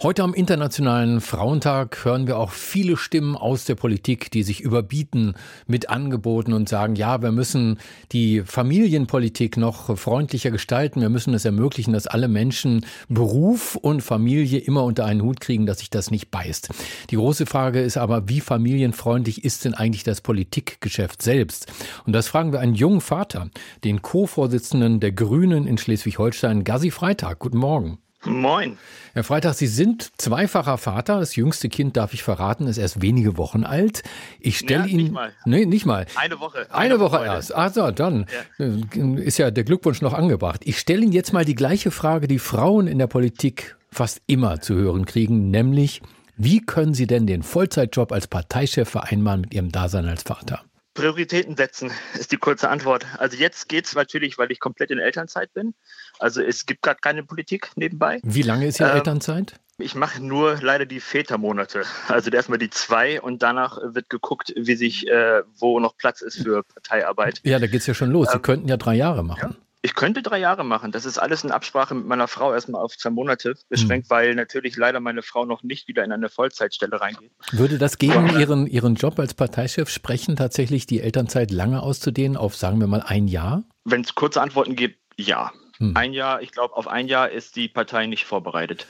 Heute am Internationalen Frauentag hören wir auch viele Stimmen aus der Politik, die sich überbieten mit Angeboten und sagen, ja, wir müssen die Familienpolitik noch freundlicher gestalten. Wir müssen es ermöglichen, dass alle Menschen Beruf und Familie immer unter einen Hut kriegen, dass sich das nicht beißt. Die große Frage ist aber, wie familienfreundlich ist denn eigentlich das Politikgeschäft selbst? Und das fragen wir einen jungen Vater, den Co-Vorsitzenden der Grünen in Schleswig-Holstein, Gazi Freitag. Guten Morgen. Moin. Herr Freitag, Sie sind zweifacher Vater. Das jüngste Kind, darf ich verraten, ist erst wenige Wochen alt. Ich stelle ja, Ihnen. Nicht mal. Nee, nicht mal. Eine Woche. Eine, eine Woche, Woche erst. Ach so, dann ja. Äh, ist ja der Glückwunsch noch angebracht. Ich stelle Ihnen jetzt mal die gleiche Frage, die Frauen in der Politik fast immer zu hören kriegen, nämlich, wie können Sie denn den Vollzeitjob als Parteichef vereinbaren mit Ihrem Dasein als Vater? Prioritäten setzen ist die kurze Antwort. Also jetzt geht es natürlich, weil ich komplett in Elternzeit bin. Also es gibt gerade keine Politik nebenbei. Wie lange ist Ihre ähm, Elternzeit? Ich mache nur leider die Vätermonate. Also erstmal die zwei und danach wird geguckt, wie sich, äh, wo noch Platz ist für Parteiarbeit. Ja, da geht es ja schon los. Sie ähm, könnten ja drei Jahre machen. Ja. Ich könnte drei Jahre machen. Das ist alles in Absprache mit meiner Frau erstmal auf zwei Monate beschränkt, mhm. weil natürlich leider meine Frau noch nicht wieder in eine Vollzeitstelle reingeht. Würde das gegen Ihren, Ihren Job als Parteichef sprechen, tatsächlich die Elternzeit lange auszudehnen auf, sagen wir mal, ein Jahr? Wenn es kurze Antworten gibt, ja. Hm. Ein Jahr, ich glaube, auf ein Jahr ist die Partei nicht vorbereitet.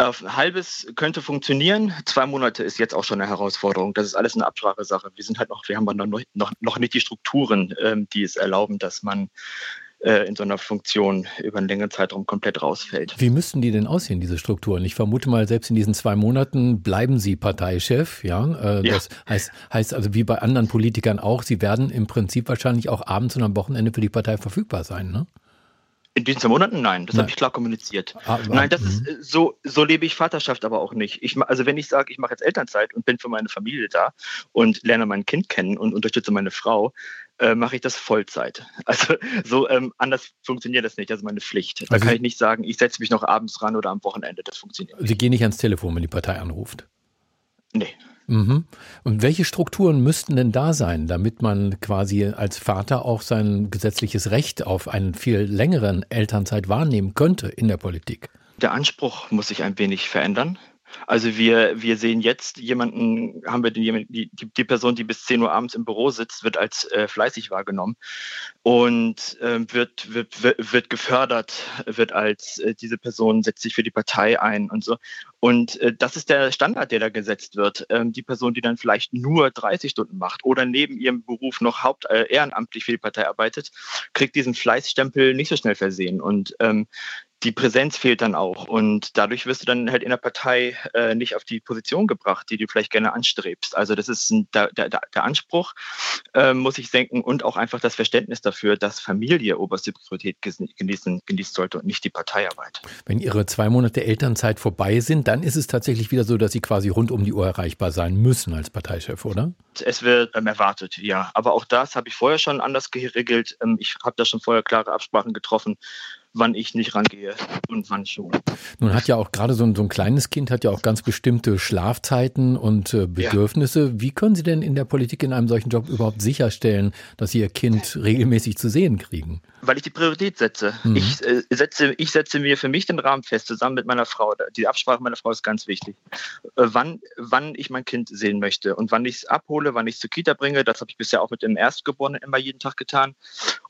Ein halbes könnte funktionieren. Zwei Monate ist jetzt auch schon eine Herausforderung. Das ist alles eine Absprachesache. Wir sind halt noch, wir haben noch, noch, noch nicht die Strukturen, ähm, die es erlauben, dass man äh, in so einer Funktion über einen längeren Zeitraum komplett rausfällt. Wie müssten die denn aussehen, diese Strukturen? Ich vermute mal, selbst in diesen zwei Monaten bleiben Sie Parteichef. Ja, äh, ja. das heißt, heißt also wie bei anderen Politikern auch, Sie werden im Prinzip wahrscheinlich auch abends und am Wochenende für die Partei verfügbar sein, ne? In diesen zwei Monaten? Nein, das habe ich klar kommuniziert. Ah, Nein, das ist mhm. so, so lebe ich Vaterschaft aber auch nicht. Ich, also wenn ich sage, ich mache jetzt Elternzeit und bin für meine Familie da und lerne mein Kind kennen und unterstütze meine Frau, äh, mache ich das Vollzeit. Also so ähm, anders funktioniert das nicht. Das ist meine Pflicht. Da also kann ich nicht sagen, ich setze mich noch abends ran oder am Wochenende. Das funktioniert. Sie gehen nicht ans Telefon, wenn die Partei anruft. Nee. Mhm. Und welche Strukturen müssten denn da sein, damit man quasi als Vater auch sein gesetzliches Recht auf einen viel längeren Elternzeit wahrnehmen könnte in der Politik? Der Anspruch muss sich ein wenig verändern. Also wir, wir sehen jetzt jemanden, haben wir den, die, die Person, die bis 10 Uhr abends im Büro sitzt, wird als äh, fleißig wahrgenommen und äh, wird, wird, wird, wird gefördert, wird als äh, diese Person setzt sich für die Partei ein und so. Und äh, das ist der Standard, der da gesetzt wird. Ähm, die Person, die dann vielleicht nur 30 Stunden macht oder neben ihrem Beruf noch haupt äh, ehrenamtlich für die Partei arbeitet, kriegt diesen Fleißstempel nicht so schnell versehen. Und ähm, die Präsenz fehlt dann auch. Und dadurch wirst du dann halt in der Partei äh, nicht auf die Position gebracht, die du vielleicht gerne anstrebst. Also das ist ein, der, der, der Anspruch, äh, muss ich denken, und auch einfach das Verständnis dafür, dass Familie oberste Priorität genießen, genießen sollte und nicht die Parteiarbeit. Wenn Ihre zwei Monate Elternzeit vorbei sind, dann ist es tatsächlich wieder so, dass Sie quasi rund um die Uhr erreichbar sein müssen als Parteichef, oder? Es wird ähm, erwartet, ja. Aber auch das habe ich vorher schon anders geregelt. Ähm, ich habe da schon vorher klare Absprachen getroffen wann ich nicht rangehe und wann schon. Nun hat ja auch gerade so ein, so ein kleines Kind hat ja auch ganz bestimmte Schlafzeiten und äh, Bedürfnisse. Ja. Wie können Sie denn in der Politik in einem solchen Job überhaupt sicherstellen, dass Sie Ihr Kind regelmäßig zu sehen kriegen? Weil ich die Priorität setze. Mhm. Ich, äh, setze. ich setze mir für mich den Rahmen fest, zusammen mit meiner Frau. Die Absprache meiner Frau ist ganz wichtig. Äh, wann, wann ich mein Kind sehen möchte und wann ich es abhole, wann ich es zur Kita bringe, das habe ich bisher auch mit dem Erstgeborenen immer jeden Tag getan.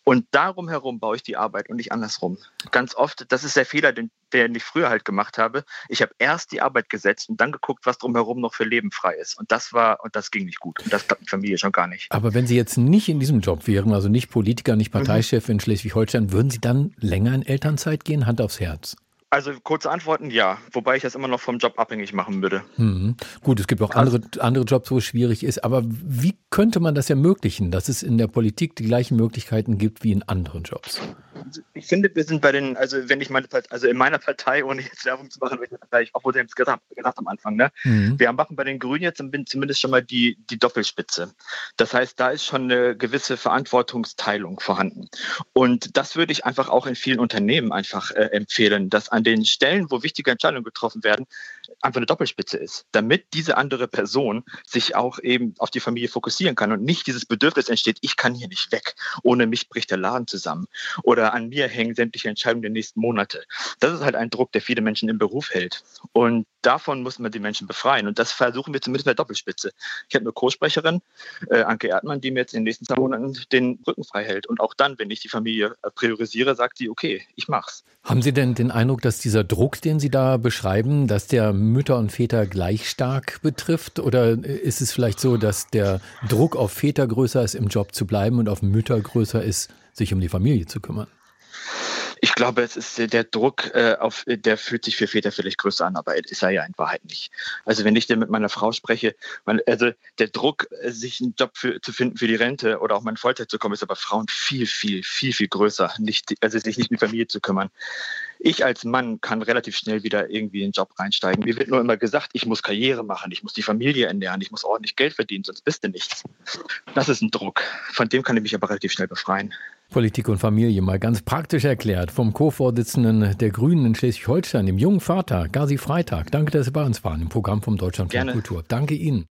Und darum herum baue ich die Arbeit und nicht andersrum. Ganz oft, das ist der Fehler, den, den ich früher halt gemacht habe. Ich habe erst die Arbeit gesetzt und dann geguckt, was drumherum noch für Leben frei ist. Und das war, und das ging nicht gut. Und das klappt mit Familie schon gar nicht. Aber wenn Sie jetzt nicht in diesem Job wären, also nicht Politiker, nicht Parteichef mhm. in Schleswig-Holstein, würden Sie dann länger in Elternzeit gehen? Hand aufs Herz. Also kurze Antworten, ja. Wobei ich das immer noch vom Job abhängig machen würde. Mhm. Gut, es gibt auch andere, andere Jobs, wo es schwierig ist. Aber wie könnte man das ermöglichen, dass es in der Politik die gleichen Möglichkeiten gibt wie in anderen Jobs? Ich finde, wir sind bei den, also wenn ich meine also in meiner Partei, ohne jetzt Werbung zu machen, ich, obwohl Sie es gesagt, gesagt am Anfang, ne? Mhm. Wir machen bei den Grünen jetzt zumindest schon mal die, die Doppelspitze. Das heißt, da ist schon eine gewisse Verantwortungsteilung vorhanden. Und das würde ich einfach auch in vielen Unternehmen einfach äh, empfehlen, dass an den Stellen, wo wichtige Entscheidungen getroffen werden, einfach eine Doppelspitze ist, damit diese andere Person sich auch eben auf die Familie fokussieren kann und nicht dieses Bedürfnis entsteht, ich kann hier nicht weg, ohne mich bricht der Laden zusammen oder an mir hängen sämtliche Entscheidungen der nächsten Monate. Das ist halt ein Druck, der viele Menschen im Beruf hält. Und davon muss man die Menschen befreien. Und das versuchen wir zumindest bei Doppelspitze. Ich habe eine Co-Sprecherin, äh, Anke Erdmann, die mir jetzt in den nächsten zwei Monaten den Rücken frei hält. Und auch dann, wenn ich die Familie äh, priorisiere, sagt sie, okay, ich mach's. Haben Sie denn den Eindruck, dass dieser Druck, den Sie da beschreiben, dass der Mütter und Väter gleich stark betrifft? Oder ist es vielleicht so, dass der Druck auf Väter größer ist, im Job zu bleiben und auf Mütter größer ist, sich um die Familie zu kümmern? Ich glaube, es ist der Druck, äh, auf, der fühlt sich für Väter vielleicht größer an, aber ist er ja in Wahrheit nicht. Also wenn ich denn mit meiner Frau spreche, man, also der Druck, äh, sich einen Job für, zu finden für die Rente oder auch mal in Vollzeit zu kommen, ist aber Frauen viel, viel, viel, viel größer. Nicht, also sich nicht um die Familie zu kümmern. Ich als Mann kann relativ schnell wieder irgendwie in den Job reinsteigen. Mir wird nur immer gesagt, ich muss Karriere machen, ich muss die Familie ernähren, ich muss ordentlich Geld verdienen, sonst bist du nichts. Das ist ein Druck. Von dem kann ich mich aber relativ schnell befreien. Politik und Familie mal ganz praktisch erklärt vom Co-Vorsitzenden der Grünen in Schleswig-Holstein, dem jungen Vater, Gazi Freitag. Danke, dass Sie bei uns waren im Programm vom Deutschlandfunk Kultur. Danke Ihnen.